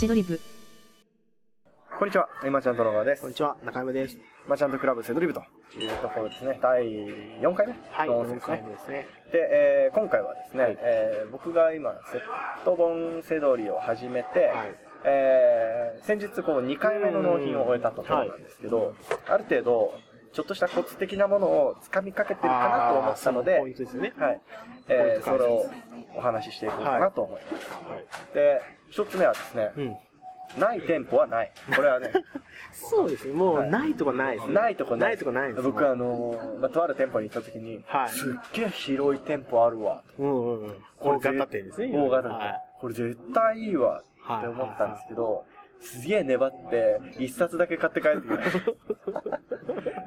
せどり部。こんにちは、今ちゃんと野川ですこん。にちは、中山です。マーチャントクラブせどり部というところですね。第4回目？はい、4の放送ですね。回目ですね。で、えー今回はですね、はいえー僕が今、セット本せどりを始めて、はいえー先日こう2回目の納品を終えたところなんですけど、ある程度、ちょっとしたコツ的なものをつかみかけてるかなと思ったので。はい。えーそれを説お話ししていこうかなと思います。はい。で、一つ目はですね、うん。ない店舗はない。これはね、そうですね。もう、はいないとこないですね。ないとこない。ないとこないです。僕あのーまあ、とある店舗に行った時に、はいすっげえ広い店舗あるわ。うんうんうん。大型店ですね。大型店、はい。これ絶対いいわって思ったんですけど、すげえ粘って、一冊だけ買って帰ってきた。だか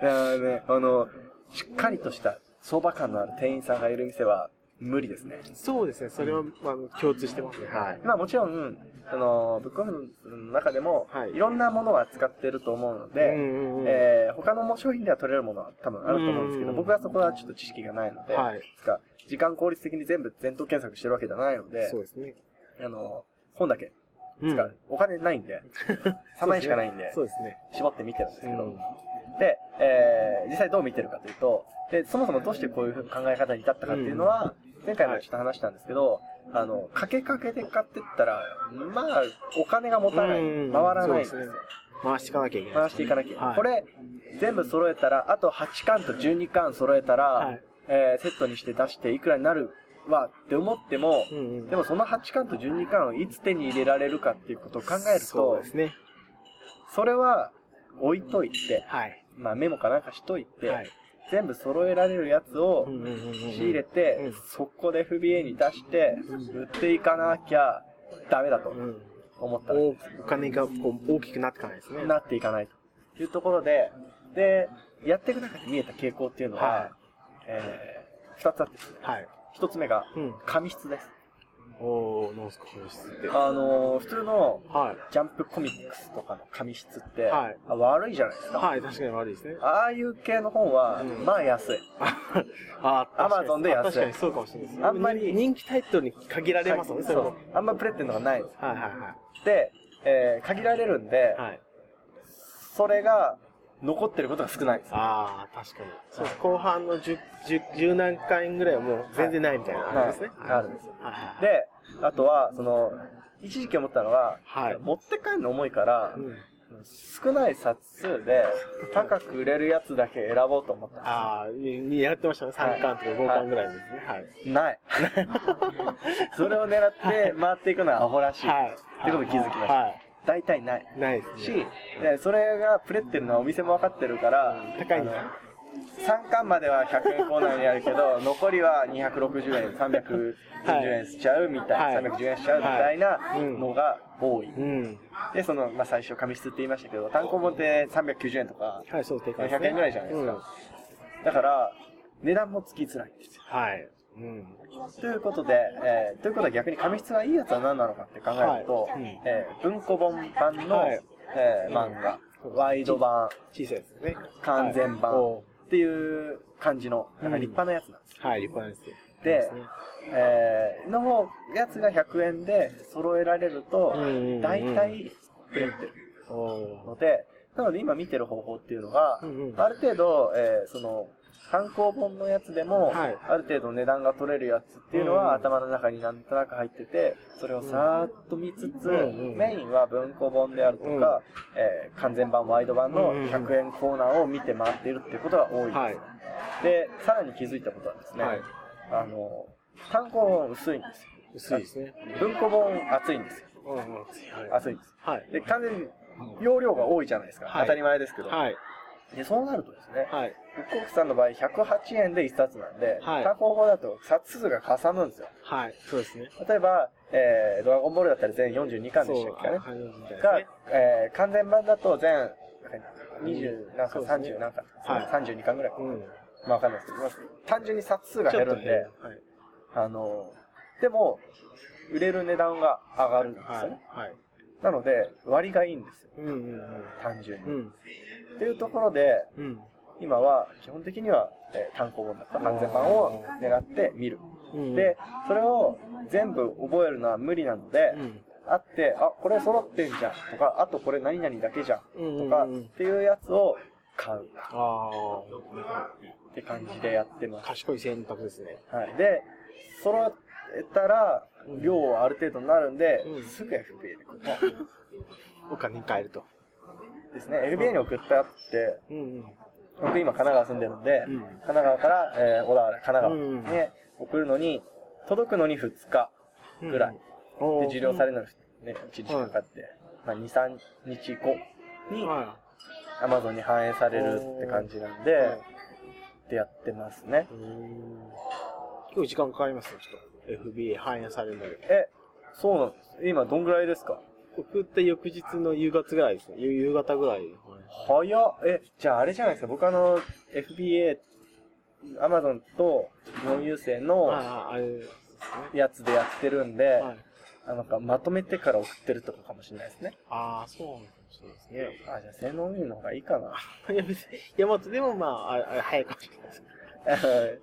らね、あの、しっかりとした相場感のある店員さんがいる店は無理ですね。そうですね。それは、まあ、共通してますね。はい。まあもちろん、あの、ブックオフの中でも、はいいろんなものを扱ってると思うので、うんうんうんえー他の商品では取れるものは多分あると思うんですけど、うん僕はそこはちょっと知識がないので、はいつか時間効率的に全部全頭検索してるわけじゃないのでそう、ですね。あの、本だけ使う。うんお金ないんで、3万円しかないんでそ、うですね。絞って見てるんですけど、うんで、えー実際どう見てるかというと、で、そもそもどうしてこういう考え方に至ったかっていうのは、前回もちょっと話したんですけど、あの、かけかけで買ってったら、まあ、お金が持たない、うん回らないんですよ。回していかなきゃいけない。回していかなきゃいけないこれ、全部揃えたら、あと8巻と12巻揃えたら、はいえーセットにして出していくらになるわって思っても、うんうん。でもその8巻と12巻をいつ手に入れられるかっていうことを考えるとそうで、すね。それは置いといて、はい。まあメモかなんかしといて、はい。全部揃えられるやつをうんうんうんうん仕入れて、うん速攻で FBA に出して、売っていかなきゃダメだとうん。思ったら、おお金がこう大きくなっていかないですね。なっていかないというところで、で、やっていく中で見えた傾向っていうのは、はいえー、二つあってですね、はい。一つ目がうん。紙質です。おー、なんすか、本質って。あのー、普通のはい。ジャンプコミックスとかの紙質って、はいあ悪いじゃないですか。はい、確かに悪いですね。ああいう系の本は、うんまあ安い。あ、確かに Amazon で安い確かにそうかもしれないです。あんまり人気タイトルに限られますもんね、そ。そう。あんまプレってんのがないんです。はいはいはい。で、えー限られるんで、はい。それが残ってることが少ないんです。ああ、確かに。そう後半の10、10、10何回ぐらいはもう全然ないみたいな、あれですね。はいあるんですよ。で、あとは、その、一時期思ったのは、はい持って帰るの重いから、うん。少ない冊数で高く売れるやつだけ選ぼうと思ったんでああ、にやってましたね。3巻とか5巻ぐらいですね。はい。す。ない。それを狙って回っていくのはアホらしい。はい。ってことに気づきましたはい。大体ない。ないですしね。、でそれがプレってるのはお店も分かってるから、高いんだあの3巻までは100円コーナーにあるけど、残りは260円、340円しちゃうみたいな、はい310円しちゃうみたいなうんのが多い。うん。で、その、まあ、最初紙質って言いましたけど、単行本って390円とか、はい、そうですね。100円ぐらいじゃないですか。うんだから、値段もつきづらいんですよ。はい。うん。ということで、えーということは逆に紙質がいいやつは何なのかって考えると、はいうんえー文庫本版の、はいえー漫画、ワイド版、小さいですね。完全版っていう感じの、なん。か立派なやつなんですよ。はい、立派ですよ。でそうすね。えーのやつが100円で揃えられるとうんうんうん、大体売れてるおので、なので今見てる方法っていうのが、うんうん。ある程度、えーその、単行本のやつでも、はいある程度値段が取れるやつっていうのは、うん頭の中になんとなく入ってて、それをさーっと見つつ、メインは文庫本であるとか、えー完全版、ワイド版のうんうん100円コーナーを見て回っているっていうことが多いです。はい。で、さらに気づいたことはですね、はいあの、単行本薄いんですよ。薄いですね。文庫本厚いんですよ。うんうん。はい。厚いんです。はい。で、完全に容量が多いじゃないですか。はい当たり前ですけど。はい。で、そうなるとですね、はい。ブックオフさんの場合108円で1冊なんで、はい単行本だと冊数がかさむんですよ。はい。そうですね。例えば、えー、ドラゴンボールだったら全42巻でしたっけね？はい、がね。、えー、完全版だと全20何巻、ね30何巻、はい32巻ぐらい。うん。まあわかんないですけど、まあ単純に冊数が減るんで、はい。あの、でも、売れる値段が上がるんですよはいね。。はい。なので、割がいいんですよ。うんうん単純に。うん。うん。っていうところで、うん。今は基本的には、えー単行本だった完全版を狙って見る。うん。で、それを全部覚えるのは無理なので、うん。あって、あ、これ揃ってんじゃんとか、あとこれ何々だけじゃんうんとかっうんうんていうやつを買うあって感じでやってまあ、す。賢い選択ですね。はい。で、揃えたら、量はある程度になるんで、うんすぐ FBA で送った。お金に換えると。ですね。FBA に送ったって、うんうん。僕今神奈川住んでるんで、うん神奈川から、えー小田原、神奈川うんに送るのに、届くのに2日ぐらい。で、受領されるのに、ね、1日かかって、まあ、2、3日後に、は Amazon に反映されるって感じなんで、でやってますね。結構時間かかりますね、ちょっと。FBA 反映されるので。え、そうなんです。今どんぐらいですか？送った翌日の夕方ぐらいですね。夕夕方ぐらい。はい早っ。え、じゃああれじゃないですか。僕あの、FBA、Amazon と日本郵政のああ、あれですね。やつでやってるんで、はい。あのかまとめてから送ってるとかかもしれないですね。ああ、そうなんですね。あ、じゃあ性能見るの方がいいかな。いや、別に、ヤマトでもまあ、あれ、あれ早いかもしれないです。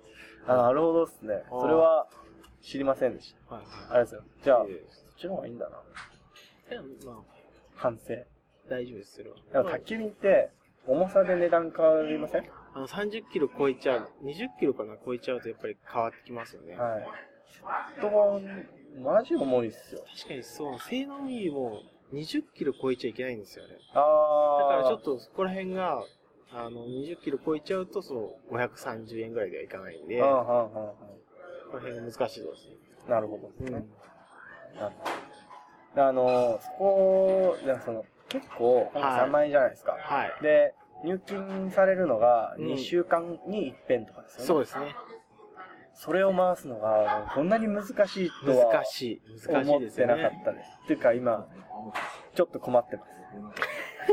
あなるほどですね。それは知りませんでした。はい。あれですよ。じゃあ、そっえちの方がいいんだな。えまあ、反省。で大丈夫です、それは。も宅急便って、重さで値段変わりません？あの、30キロ超えちゃう、20キロかな、超えちゃうとやっぱり変わってきますよね。はい。セットが、マジ重いっすよ。確かにそう、性能よりも20キロ超えちゃいけないんですよね。あー。だからちょっとそこら辺が、あの、20キロ超えちゃうと、そう、530円ぐらいではいかないんで、この辺が難しいですね。んなるほどですね。うん。なるほどあの、そこ、でもその、結構、今回3万円じゃないですか。はい。で、入金されるのがうん2週間に一遍とかですよね。そうですね。それを回すのが、こんなに難しいとは難しい。難し思っいですよてなかっね。たです。っていうか今、ちょっと困ってます。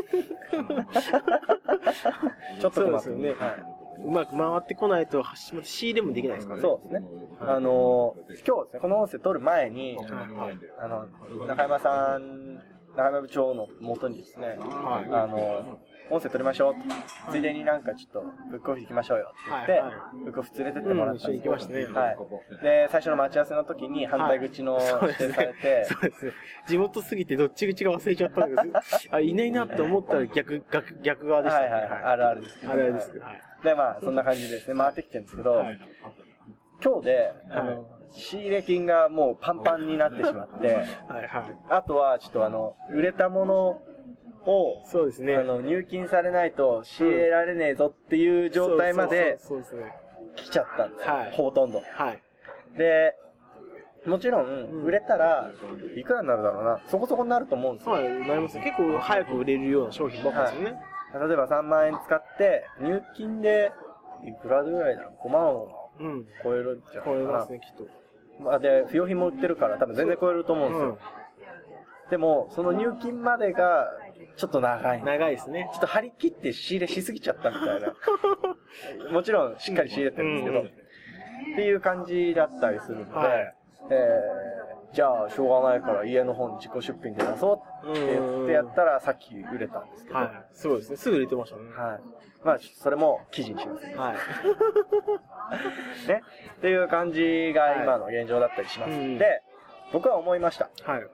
ちょっと困ってそうですよねはうまく回ってこないと、しまた仕入れもできないですからい、ね。そうですね。あの、今日ですね、この音声撮る前に、はい。あの、中山さん、中山部長の元にですね、はいあの、音声撮りましょうってついでになんかちょっとブックオフ行きましょうよって言って、はいはいブックオフ連れてってもらったんですうん一緒に行きましたねはい。で、最初の待ち合わせの時に反対口の指定されて。そうですね。地元すぎてどっち口か忘れちゃったんだけど、あ、いないなって思ったら逆、逆、逆側でしたね。はいはいはい、あるあるです。あれですけど。はい。で、まあ、そんな感じでですね、回ってきてるんですけど、はい今日で、あはいの、仕入れ金がもうパンパンになってしまって、はいはい。あとはちょっとあの、売れたものを、そうですね。あの、入金されないと仕入れられねえぞっていう状態までそうですね。来ちゃったんですよ。はいほとんど。はい。で、もちろん、ん売れたら、いくらになるだろうな。そこそこになると思うんですよ。はい、なりますね。結構早く売れるような商品ばっかですよね。例えば3万円使って、入金で、いくらぐらいだろう ?5 万をうん。超えるんじゃないかな。超えますね、きっと。まあ、で、不用品も売ってるから多分全然超えると思うんですよ。でも、その入金までが、ちょっと長い。ちょ長いですね。っと張り切って仕入れしすぎちゃったみたいな。もちろん、しっかり仕入れてるんですけど、うんっていう感じだったりするので、はいえー、じゃあ、しょうがないから家の方に自己出品で出そうって言ってやったら、さっき売れたんですけど、はい。そうですね。すぐ売れてましたね。はい。まあ、それも記事にします。ね。はい。っていう感じが今の現状だったりします。うんで、僕は思いました。はい。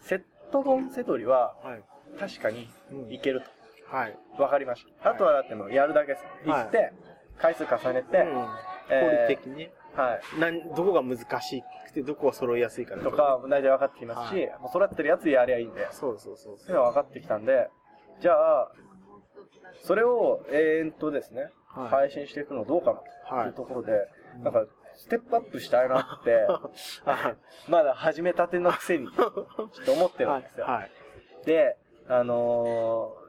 セット丼セトリははい。確かにうんいけるはい。と。わかりました。はいあとはだってもうやるだけです。はい行って、回数重ねて、うん。効えー率的にね。はい。なん、どこが難しくて、どこが揃いやすいかとか、大体分かってきますし、はいもう育ってるやつやりゃいいんで、そうそうそうそういうのは分かってきたんで、じゃあ、それを永遠とですね、はい配信していくのどうかなとはいいうところで、なんか、ステップアップしたいなって、はい。まだ始めたてのくせに、ちょっと思ってるんですよ。はい。で、あのー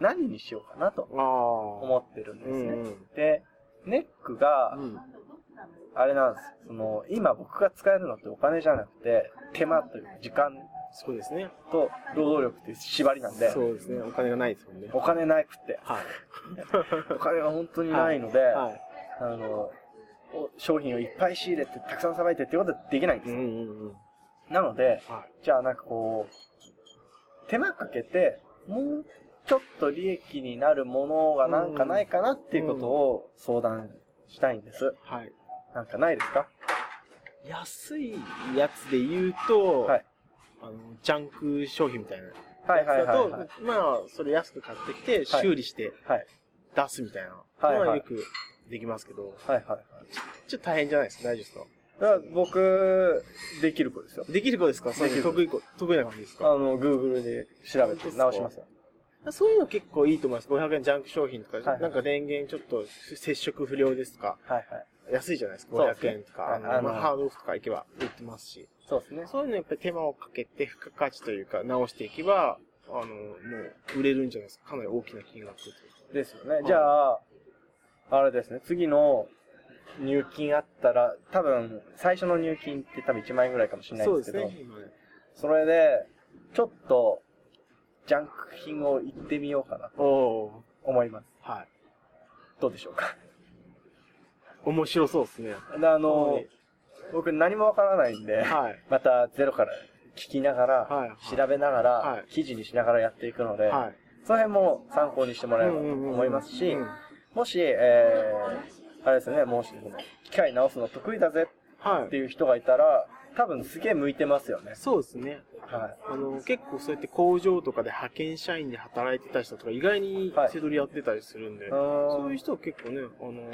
何にしようかなと。思ってるんですね。うんうんで、ネックが、うん。あれなんです。その、今僕が使えるのってお金じゃなくて、手間というか時間そうですね。と労働力っていう縛りなんで、そうですね。お金がないですもんね。お金なくて、はい。お金が本当にないので、はい。あの、お商品をいっぱい仕入れて、たくさんさばいてっていうことはできないんですよ。うんうんうん。なので、はじゃあなんかこう、手間かけて、もうちょっと利益になるものがなんかないかなっていうことを相談したいんです。い。はい。なんかないですか？安いやつで言うと、はいあの、ジャンク商品みたいな。はいはいはいはいまあ、それ安く買ってきて、修理してはい。出すみたいな。はいはいのはよくできますけど、はいはいはい。ちょっと大変じゃないですか？大丈夫ですか？僕、できる子ですよ。できる子ですか？そう得意子、得意な感じですか？あの、Google で調べて直しますよ。そういうの結構いいと思います。500円ジャンク商品とか、はいはいなんか電源ちょっと接触不良ですとか、はいはい。安いじゃないですか？500そうですね円とか、あの、はいあのまあ、ハードオフとか行けば売ってますし。そうですね。そういうのやっぱり手間をかけて、付加価値というか、直していけば、あの、もう、売れるんじゃないですか？かなり大きな金額というかですよね。じゃあ、あれですね、次の入金あったら、多分、最初の入金って多分1万円ぐらいかもしれないんですけど、ね。今ねそれで、ちょっと、ジャンク品を言ってみようかなと思います。はい。どうでしょうか？面白そうですね。であのはい、僕何もわからないんで、はい。またゼロから聞きながら、はいはい調べながら、はい記事にしながらやっていくので、はい。その辺も参考にしてもらえればと思いますし、うんもし、えー、あれですね、もし、機械直すの得意だぜはい。っていう人がいたら、多分すげえ向いてますよね。そうですね。はあの、結構そうやって工場とかで派遣社員で働いてた人とか意外にはい手取りやってたりするんで、い。そういう人は結構ね、あの、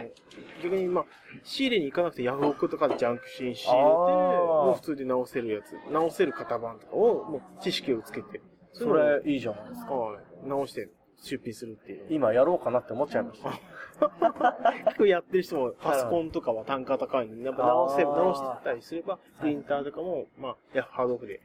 逆にまあ、仕入れに行かなくてヤフオクとかでジャンクシーン仕入れて、もう普通で直せるやつ、直せる型番とかをもう知識をつけて、それいいじゃないですか。はい、直して出品するっていう。今やろうかなって思っちゃいました。結構やってる人もパソコンとかは単価高いんで、やっぱ直せ直してたりすれば、プリンターとかも、まあ、ハードオフで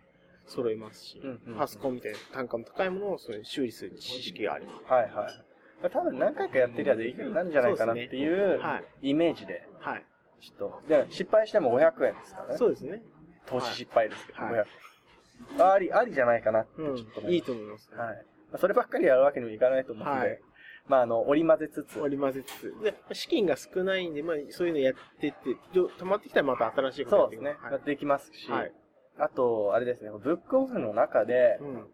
揃えますし、パソコンみたいな単価の高いものをそれ修理する知識があります。はいはい。多分何回かやってりゃできるようになるんじゃないかなっていうはい。イメージで、はい。ちょっと。で、失敗しても500円ですからね。そうですね。投資失敗ですけど、はい500円。あり、ありじゃないかなってちうんょっと。ね。いいと思います。はい。そればっかりやるわけにもいかないと思うので、はい。まあ、あの、織り交ぜつつ、割り混ぜつつ。で、資金が少ないんで、まあ、そういうのやってって、ど溜まってきたらまた新しいことやってそうですね、はい。やっていきますし、はい。あと、あれですね、ブックオフの中で、うん。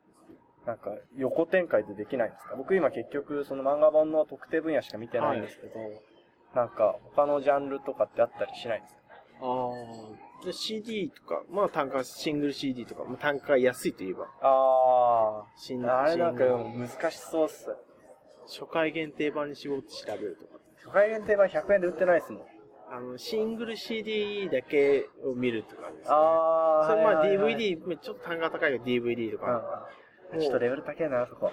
なんか、横展開ってできないんですか？僕今結局、その漫画本の特定分野しか見てないんですけど、なんか、他のジャンルとかってあったりしないんですか？ああ。で CD とか、まあ単価、シングル CD とか、まあ単価安いといえば、あシンー、あれなんか難しそうっす。初回限定版に絞って調べるとか。初回限定版100円で売ってないっすもん。あの、シングル CD だけを見るとかですね。あー、それまあはいはいはい DVD、ちょっと単価高いよ DVD とか。うん。ちょっとレベル高いな、そこ。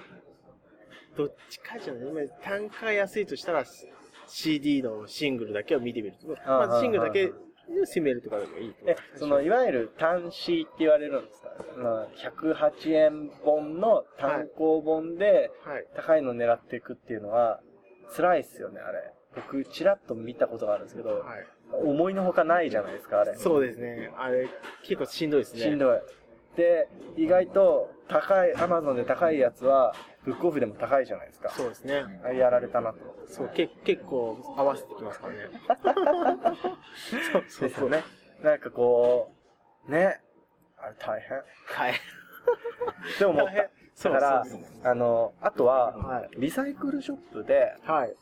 どっちかじゃない。今単価が安いとしたら CD のシングルだけを見てみるまずシングルだけとかでもいいえ、その、いわゆる単紙って言われるんですか？まあ ?108 円本の単行本ではい。高いの狙っていくっていうのは、辛いっすよね、あれ。僕、ちらっと見たことがあるんですけど、はい。思いのほかないじゃないですか、あれ。そうですね。あれ、結構しんどいですね。しんどい。で、意外と高い、アマゾンで高いやつは、ブックオフでも高いじゃないですか。そうですね。あれやられたなと。そう、け結構合わせてきますからね。そ うそうそう。ね。なんかこう、ね。あれ大変。はい。って思った。だそうからあの、あとは、はい。リサイクルショップで、はい。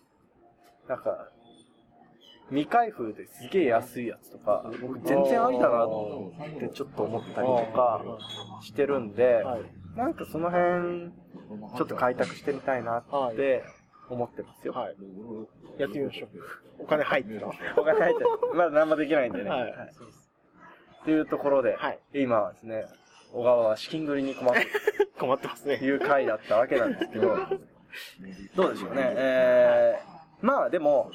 なんか、未開封ですげえ安いやつとか、僕全然ありだなってちょっと思ったりとかしてるんで、はい。なんかその辺、ちょっと開拓してみたいなって思ってますよ。はい。やってみましょう。お金入ってた。お金入ってる。まだ何もできないんでね。はいはいっていうところで、はい今はですね、小川は資金繰りに困って 困ってますねと。いう回だったわけなんですけど、どうでしょうね。えー、まあでも、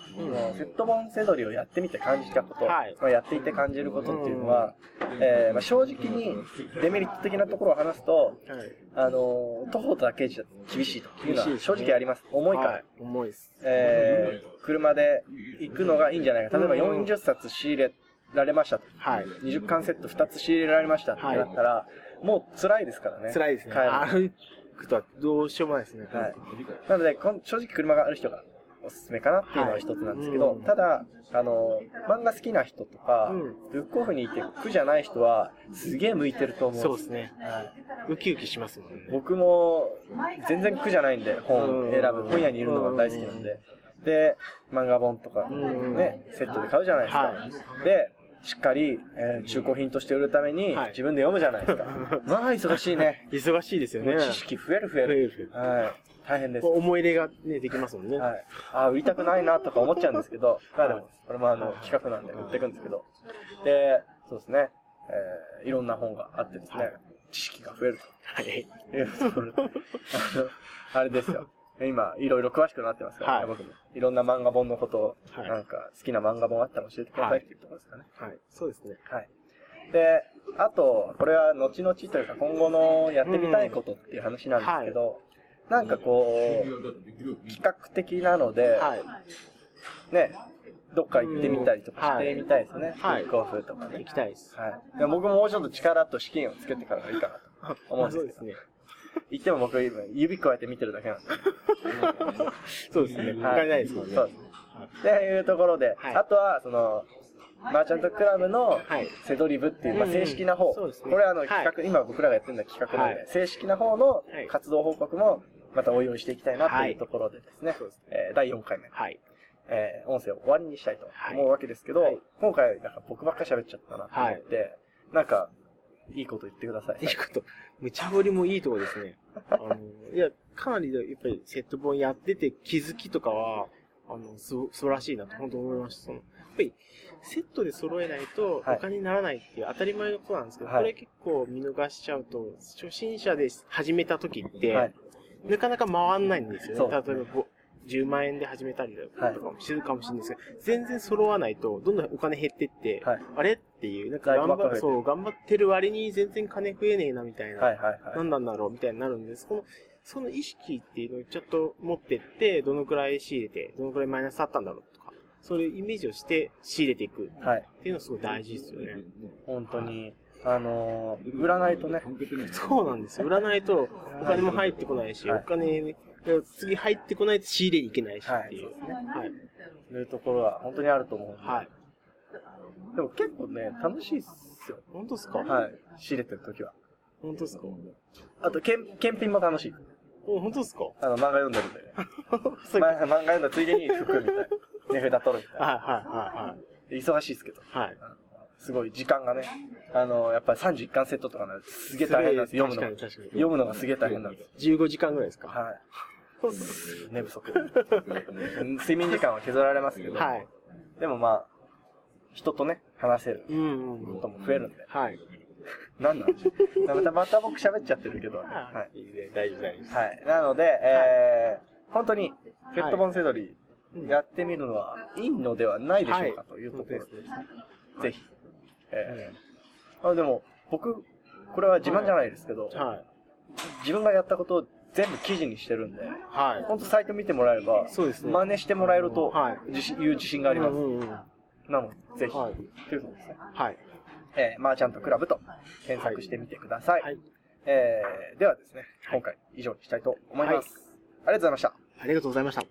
セット本セドリをやってみて感じたこと、はいまあ、やっていて感じることっていうのは、えーまあ、正直にデメリット的なところを話すと、はい。あの徒歩だけじゃ厳しいというのは正直あります。重いから。はい。重いです。えー、車で行くのがいいんじゃないか。例えばうん40冊仕入れられましたと。はい。20巻セット2つ仕入れられましたってなったら、もう辛いですからね。辛いですね。帰る歩くとはどうしようもないですね。はい。なので、正直車がある人がおすすめかなっていうのは一つなんですけど、はいうんただ、あの、漫画好きな人とか、うんブックオフにいて苦じゃない人は、すげえ向いてると思う。そうですね。はいウキウキしますもんね。僕も全然苦じゃないんで、本選ぶ。うん本屋にいるのが大好きなんで。で、漫画本とかうんね、セットで買うじゃないですか。はで、しっかり、えー中古品として売るためにはい自分で読むじゃないですか。まあ、忙しいね。忙しいですよね。知識増える増え増える。るはい。大変です。思い入れがね、できますもんね。はい。あー売りたくないなとか思っちゃうんですけど、まあではいも、これもあの、企画なんで売っていくんですけど。で、そうですね。えーいろんな本があってですね、はい知識が増えるはい。というところで。あの、あれですよ。今、いろいろ詳しくなってますからね、はい僕も。いろんな漫画本のことを、はいなんか、好きな漫画本あったら教えてくださいっていうところですかね。はい。そうですね。はい。で、あと、これは後々というか今後のやってみたいことっていう話なんですけど、なんかこう、企画的なので、はい。ね、どっか行ってみたりとかうんしてみたいですね。はいブックオフとかね行。きたいです。はい。で僕ももうちょっと力と資金をつけてからがいいかなと思うんですけど。そうですね。言っても僕今指加えて見てるだけなんで。そうですね。わかりないですもんね。そうです。ね。っていうところで、はい。あとは、その、マーチャントクラブのはい。セドリブっていう、まあ、うん。正式な方、そうですね。これはあのはい。企画、今僕らがやってるのは企画なので、はい。正式な方のはい。活動報告もまたお用意していきたいなというところでですね、えー第4回目、はい。えー音声を終わりにしたいとはい。思うわけですけど、はい。今回、なんか僕ばっかり喋っちゃったなと思って、なんか、いいこと言ってください。いいこと。無茶ぶりもいいところですね。あの、いや、かなりやっぱりセット本やってて気づきとかは、あの、す、素晴らしいなと本当思いました。その、やっぱり、セットで揃えないとはいお金にならないっていう当たり前のことなんですけど、はいこれ結構見逃しちゃうと、初心者で始めた時って、はい。なかなか回んないんですよね。そう例えばご10万円で始めたりはいとかもするかもしれないですけど、全然揃わないと、どんどんお金減ってって、はいあれっていう、なんか頑張そう頑張ってる割に全然金増えねえなみたいな、はいはいはい。何なんだろうみたいになるんです。このその意識っていうのをちょっと持ってって、どのくらい仕入れて、どのくらいマイナスあったんだろうとか、そういうイメージをして仕入れていくはい。っていうのはすごい大事ですよね。本当に、あのー売らないとね、そうなんですよ。売らないとお金も入ってこないし、はいお金、次入ってこないと仕入れに行けないしっていう。はい。いうところは本当にあると思うんで。はい。でも結構ね、楽しいっすよ。本当ですか？はい。仕入れてる時は。本当ですか？あと、検検品も楽しい。お、本当ですか？あの、漫画読んでるんで ね。漫画読んだついでに服みたいな。値札取るみたいな。はいは忙しいですけど。いはいはい。はい。すごい時間がね、あの、やっぱり31巻セットとかなすげえ大変なんですよ。読むの確かに確かに。読むのがすげえ大変なんです。15時間ぐらいですか？はい。寝不足。うん睡眠時間は削られますけど。はい。でもまあ、人とね、話せる。ことも増えるんで。はい。なんなんまた、また僕喋っちゃってるけど。はい。い。いいね、大丈夫大丈夫。はい。なので、えー、本当に、ペットボンセドリうんやってみるのはいいのではないでしょうかというところで、本当ですねぜひ。えー、あでも、僕、これは自慢じゃないですけど、はい。自分がやったことを全部記事にしてるんで、はい。本当サイト見てもらえば、そうですね真似してもらえると、はいいう自信があります。うんうんうんなので、ぜひ、はいということですね。はい。えー、マーチャントクラブと検索してみてください。はい。えー、ではですね、はい今回以上にしたいと思います。ありがとうございました。ありがとうございました。